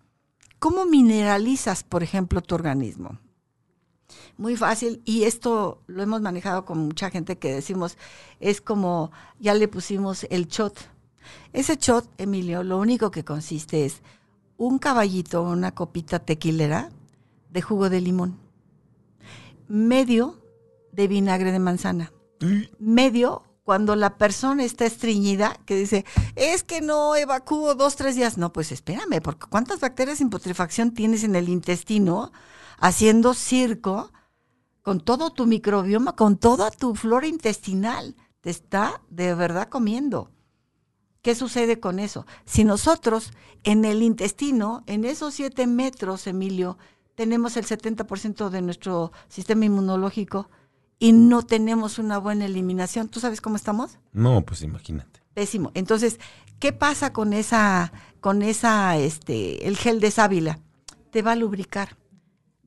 ¿Cómo mineralizas, por ejemplo, tu organismo? Muy fácil, y esto lo hemos manejado con mucha gente que decimos, es como, ya le pusimos el shot. Ese shot, Emilio, lo único que consiste es un caballito, una copita tequilera de jugo de limón, medio de vinagre de manzana, medio cuando la persona está estreñida, que dice, es que no evacúo dos, tres días. No, pues espérame, porque ¿cuántas bacterias sin putrefacción tienes en el intestino haciendo circo con todo tu microbioma, con toda tu flora intestinal? Te está de verdad comiendo. ¿Qué sucede con eso? Si nosotros en el intestino, en esos siete metros, Emilio, tenemos el 70% de nuestro sistema inmunológico y no tenemos una buena eliminación, ¿tú sabes cómo estamos? No, pues imagínate. Pésimo. Entonces, ¿qué pasa con esa, con esa, este, el gel de sábila? Te va a lubricar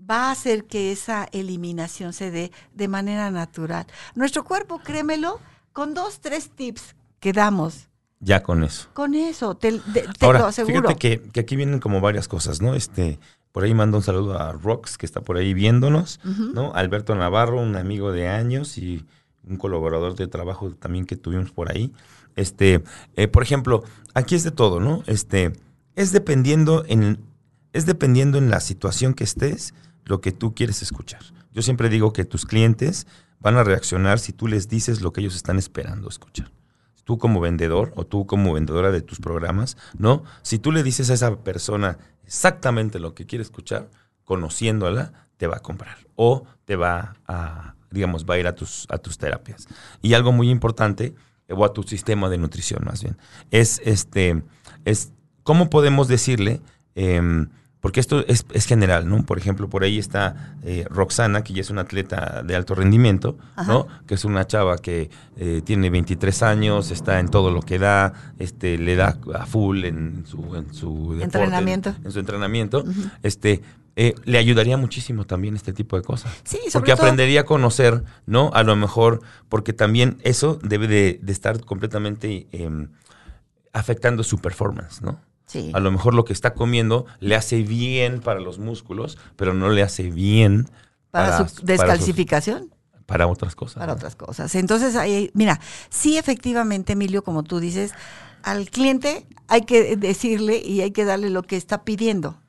va a hacer que esa eliminación se dé de manera natural. Nuestro cuerpo, créemelo, con dos, tres tips que damos, ya con eso. Con eso, te, lo aseguro. Fíjate que, que, aquí vienen como varias cosas, ¿no? Este, por ahí mando un saludo a Rox, que está por ahí viéndonos, ¿no? Alberto Navarro, un amigo de años y un colaborador de trabajo también que tuvimos por ahí. Este, eh, por ejemplo, aquí es de todo, ¿no? Este, es dependiendo en, es dependiendo en la situación que estés, lo que tú quieres escuchar. Yo siempre digo que tus clientes van a reaccionar si tú les dices lo que ellos están esperando escuchar tú como vendedor o tú como vendedora de tus programas, ¿no? Si tú le dices a esa persona exactamente lo que quiere escuchar, conociéndola, te va a comprar o te va a, digamos, va a ir a tus, a tus terapias. Y algo muy importante, o a tu sistema de nutrición más bien, es este, es cómo podemos decirle, eh, porque esto es, general, ¿no? Por ejemplo, por ahí está eh, Roxana, que ya es una atleta de alto rendimiento, ¿no? Que es una chava que eh, tiene 23 años, está en todo lo que da, este, le da a full en su, en su entrenamiento. En, su entrenamiento. Este, eh, le ayudaría muchísimo también este tipo de cosas. Sí, porque aprendería a conocer, ¿no? A lo mejor, porque también eso debe de, de estar completamente em, afectando su performance, ¿no? A lo mejor lo que está comiendo le hace bien para los músculos, pero no le hace bien para, su descalcificación. Para, otras cosas. Para otras cosas. Entonces, ahí, mira, sí, efectivamente, Emilio, como tú dices, al cliente hay que decirle y hay que darle lo que está pidiendo.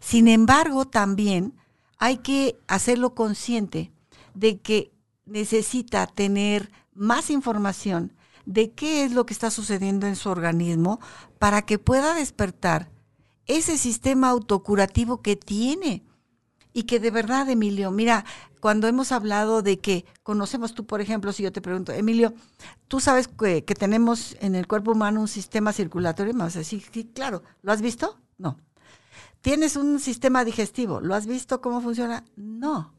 Sin embargo, también hay que hacerlo consciente de que necesita tener más información de qué es lo que está sucediendo en su organismo para que pueda despertar ese sistema autocurativo que tiene. Y que de verdad, Emilio, mira, cuando hemos hablado de que conocemos tú, por ejemplo, si yo te pregunto, Emilio, tú sabes que, tenemos en el cuerpo humano un sistema circulatorio, más así, sí, claro, ¿lo has visto? No. ¿Tienes un sistema digestivo? ¿Lo has visto cómo funciona? No.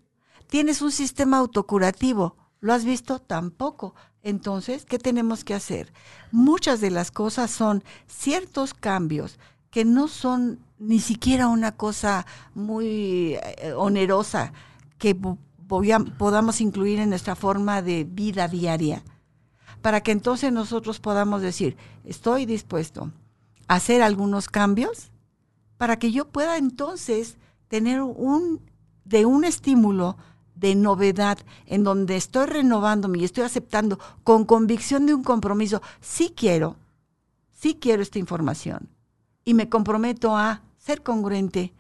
¿Tienes un sistema autocurativo? ¿Lo has visto? Tampoco. Entonces, ¿qué tenemos que hacer? Muchas de las cosas son ciertos cambios que no son ni siquiera una cosa muy eh, onerosa que podamos incluir en nuestra forma de vida diaria, para que entonces nosotros podamos decir, estoy dispuesto a hacer algunos cambios para que yo pueda entonces tener un de un estímulo de novedad, en donde estoy renovándome y estoy aceptando con convicción de un compromiso, sí quiero, sí quiero esta información y me comprometo a ser congruente,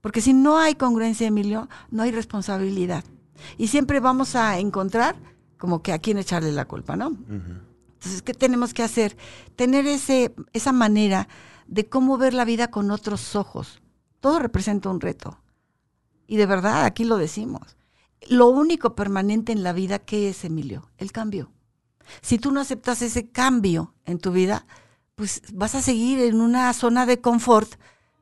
porque si no hay congruencia, Emilio, no hay responsabilidad. Y siempre vamos a encontrar como que a quién echarle la culpa, ¿no? Entonces, ¿qué tenemos que hacer? Tener ese, esa manera de cómo ver la vida con otros ojos. Todo representa un reto. Y de verdad, aquí lo decimos lo único permanente en la vida, ¿qué es, Emilio? El cambio. Si tú no aceptas ese cambio en tu vida, pues vas a seguir en una zona de confort,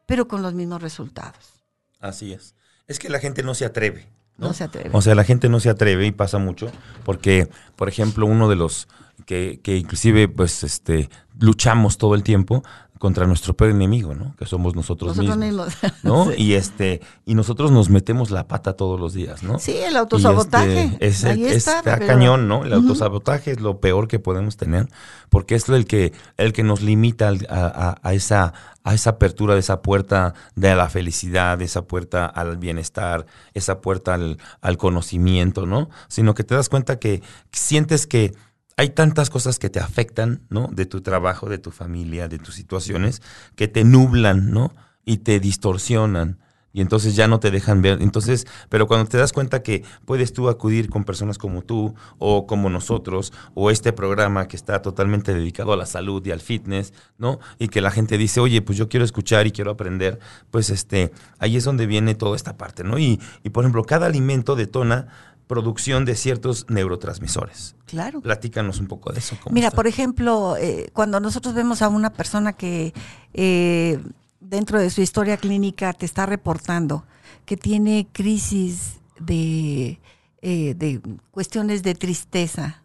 pero con los mismos resultados. Así es. Es que la gente no se atreve. No, se atreve. O sea, la gente no se atreve y pasa mucho porque, por ejemplo, uno de los que, que inclusive pues este luchamos todo el tiempo contra nuestro peor enemigo, ¿no? Que somos nosotros, Nosotros mismos. mismos. ¿no? Sí. Y este, y nosotros nos metemos la pata todos los días, ¿no? Sí, el autosabotaje. Este, es el- Ahí está, está, pero- cañón, ¿no? El autosabotaje es lo peor que podemos tener, porque es el que, el que nos limita a, a- a esa, a esa apertura de esa puerta de la felicidad, de esa puerta al bienestar, esa puerta al, al conocimiento, ¿no? Sino que te das cuenta que sientes que hay tantas cosas que te afectan, ¿no? De tu trabajo, de tu familia, de tus situaciones, que te nublan, ¿no? Y te distorsionan. Y entonces ya no te dejan ver. Entonces, pero cuando te das cuenta que puedes tú acudir con personas como tú o como nosotros o este programa que está totalmente dedicado a la salud y al fitness, ¿no? Y que la gente dice, oye, pues yo quiero escuchar y quiero aprender, pues este, ahí es donde viene toda esta parte, ¿no? Y, y por ejemplo, cada alimento detona producción de ciertos neurotransmisores. Claro. Platícanos un poco de eso. ¿cómo Mira, está? por ejemplo, eh, cuando nosotros vemos a una persona que eh, dentro de su historia clínica te está reportando que tiene crisis de, eh, de cuestiones de tristeza,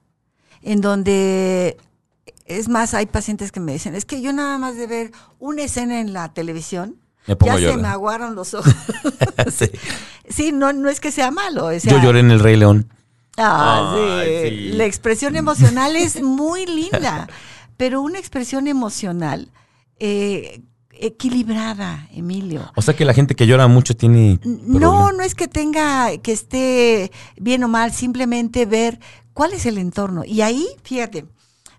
en donde, es más, hay pacientes que me dicen, es que yo nada más de ver una escena en la televisión, Me pongo ya se me aguaron los ojos. Sí. sí, no, no es que sea malo. o sea, Yo lloré en el Rey León. Ah, Ay, sí. sí. La expresión emocional es muy linda, pero una expresión emocional eh, equilibrada, Emilio. O sea que la gente que llora mucho tiene. No, no es que tenga, que esté bien o mal, simplemente ver cuál es el entorno. Y ahí, fíjate,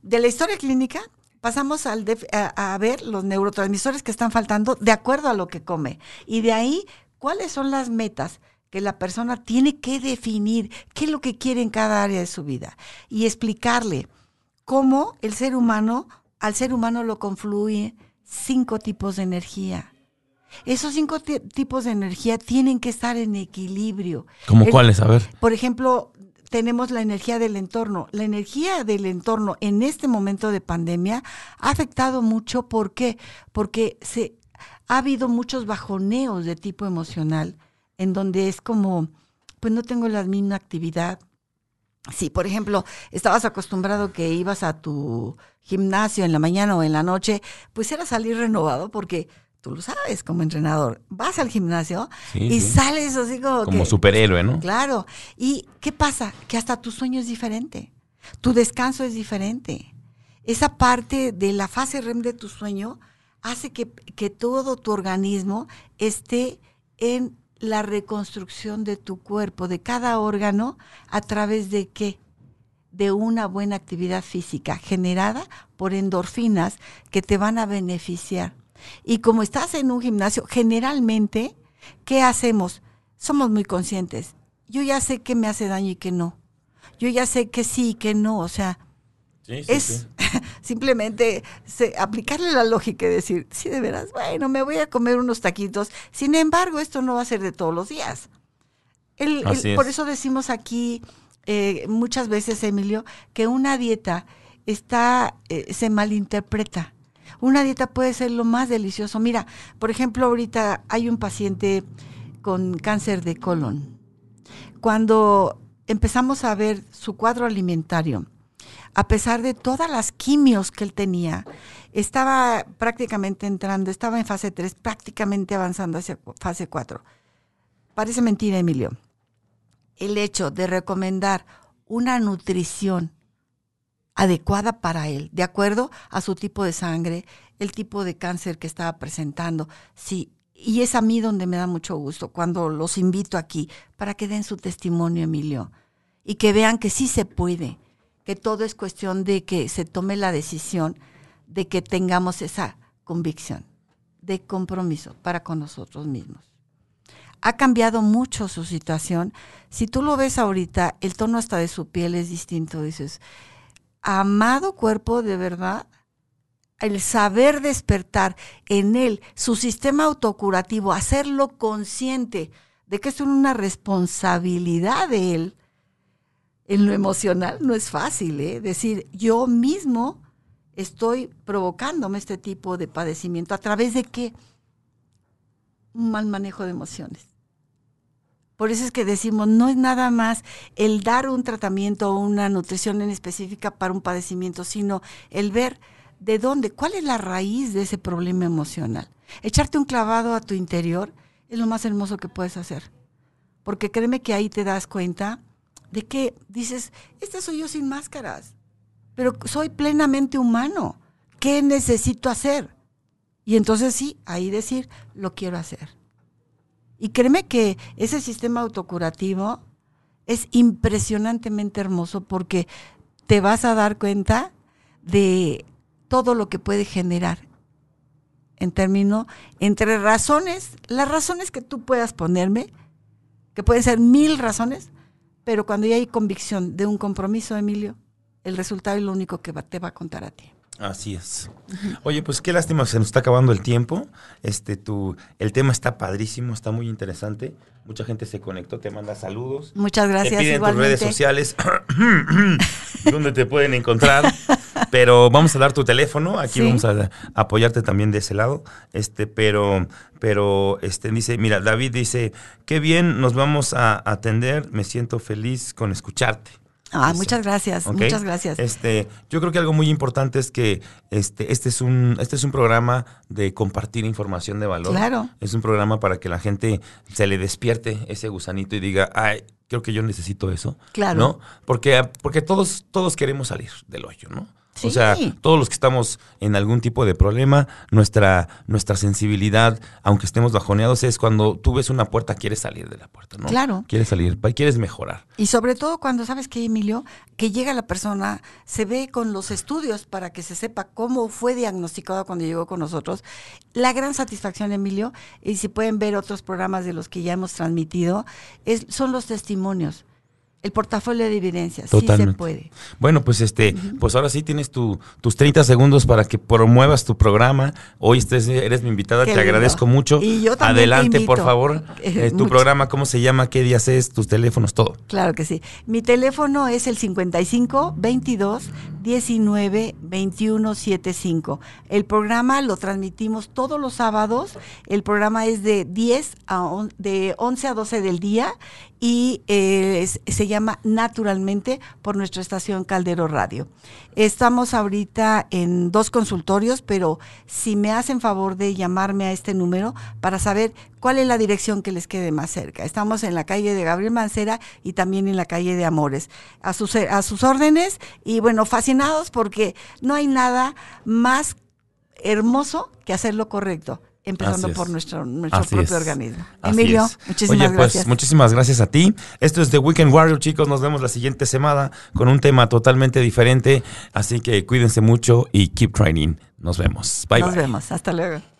de la historia clínica pasamos al def- a, a ver los neurotransmisores que están faltando de acuerdo a lo que come. Y de ahí, cuáles son las metas que la persona tiene que definir, qué es lo que quiere en cada área de su vida. Y explicarle cómo el ser humano, al ser humano lo confluye cinco tipos de energía. Esos cinco ti- tipos de energía tienen que estar en equilibrio. ¿Cómo cuáles? A ver. Por ejemplo, tenemos la energía del entorno. La energía del entorno en este momento de pandemia ha afectado mucho. ¿Por qué? Porque se, ha habido muchos bajoneos de tipo emocional, en donde es como, pues no tengo la misma actividad. Si, por ejemplo, estabas acostumbrado que ibas a tu gimnasio en la mañana o en la noche, pues era salir renovado porque tú lo sabes como entrenador. Vas al gimnasio Sí, y sí. sales así como, Como que, superhéroe, ¿no? Claro. ¿Y qué pasa? Que hasta tu sueño es diferente. Tu descanso es diferente. Esa parte de la fase REM de tu sueño hace que, que todo tu organismo esté en la reconstrucción de tu cuerpo, de cada órgano, a través de qué? De una buena actividad física generada por endorfinas que te van a beneficiar. Y como estás en un gimnasio, generalmente, ¿qué hacemos? Somos muy conscientes. Yo ya sé que me hace daño y que no. Yo ya sé que sí y que no. O sea, es simplemente se- aplicarle la lógica y decir, sí, de veras, bueno, me voy a comer unos taquitos. Sin embargo, esto no va a ser de todos los días. El- el- Así es. por eso decimos aquí eh, muchas veces, Emilio, que una dieta está, eh, se malinterpreta. Una dieta puede ser lo más delicioso. Mira, por ejemplo, ahorita hay un paciente con cáncer de colon. Cuando empezamos a ver su cuadro alimentario, a pesar de todas las quimios que él tenía, estaba prácticamente entrando, estaba en fase 3, prácticamente avanzando hacia fase 4. Parece mentira, Emilio. El hecho de recomendar una nutrición adecuada para él, de acuerdo a su tipo de sangre, el tipo de cáncer que estaba presentando. Sí, y es a mí donde me da mucho gusto cuando los invito aquí para que den su testimonio, Emilio, y que vean que sí se puede, que todo es cuestión de que se tome la decisión de que tengamos esa convicción de compromiso para con nosotros mismos. Ha cambiado mucho su situación. Si tú lo ves ahorita, el tono hasta de su piel es distinto. Dices, amado cuerpo de verdad, el saber despertar en él su sistema autocurativo, hacerlo consciente de que es una responsabilidad de él en lo emocional, no es fácil, ¿eh? Decir, yo mismo estoy provocándome este tipo de padecimiento. ¿A través de qué? un mal manejo de emociones. Por eso es que decimos, no es nada más el dar un tratamiento o una nutrición en específica para un padecimiento, sino el ver de dónde, cuál es la raíz de ese problema emocional. Echarte un clavado a tu interior es lo más hermoso que puedes hacer. Porque créeme que ahí te das cuenta de que dices, este soy yo sin máscaras, pero soy plenamente humano. ¿Qué necesito hacer? Y entonces sí, ahí decir, lo quiero hacer. Y créeme que ese sistema autocurativo es impresionantemente hermoso porque te vas a dar cuenta de todo lo que puede generar en términos entre razones, las razones que tú puedas ponerme, que pueden ser mil razones, pero cuando ya hay convicción de un compromiso, Emilio, el resultado es lo único que te va a contar a ti. Así es. Oye, pues qué lástima, se nos está acabando el tiempo. Este, tu, el tema está padrísimo, está muy interesante. Mucha gente se conectó, te manda saludos. Muchas gracias. Te piden tus redes sociales, donde te pueden encontrar. Pero vamos a dar tu teléfono, aquí vamos a, apoyarte también de ese lado. Este, pero, pero, este, dice, mira, David dice, qué bien, nos vamos a atender, me siento feliz con escucharte. Ah, muchas gracias, muchas gracias. Este, yo creo que algo muy importante es que este, este es un, este es un programa de compartir información de valor. Claro. Es un programa para que la gente se le despierte ese gusanito y diga, ay, creo que yo necesito eso. Claro. ¿No? Porque, porque todos, todos queremos salir del hoyo, ¿no? O sea, todos los que estamos en algún tipo de problema, nuestra, nuestra sensibilidad, aunque estemos bajoneados, es cuando tú ves una puerta, quieres salir de la puerta, ¿no? Claro. Quieres salir, quieres mejorar. Y sobre todo cuando, ¿sabes qué, Emilio? Que llega la persona, se ve con los estudios para que se sepa cómo fue diagnosticado cuando llegó con nosotros. La gran satisfacción, Emilio, y si pueden ver otros programas de los que ya hemos transmitido, es, son los testimonios el portafolio de evidencias. Sí se puede. Bueno, pues este, pues ahora sí tienes tu, tus 30 segundos para que promuevas tu programa. Hoy estés, eres mi invitada, te agradezco mucho. Y yo Adelante, por favor. Eh, tu programa, ¿cómo se llama? ¿Qué días es? Tus teléfonos, todo. Claro que sí. Mi teléfono es el 55 22 19 21 75. El programa lo transmitimos todos los sábados. El programa es de 10 a de 11 a 12 del día y eh, se llama Naturalmente por nuestra estación Caldero Radio. Estamos ahorita en dos consultorios, pero si me hacen favor de llamarme a este número para saber cuál es la dirección que les quede más cerca. Estamos en la calle de Gabriel Mancera y también en la calle de Amores. A sus, a sus órdenes y bueno, fascinados porque no hay nada más hermoso que hacer lo correcto empezando por nuestro, nuestro propio organismo. Emilio, muchísimas Oye, pues, Muchísimas gracias a ti. Esto es The Weekend Warrior, chicos. Nos vemos la siguiente semana con un tema totalmente diferente. Así que cuídense mucho y keep training. Nos vemos. Bye, Nos vemos. Hasta luego.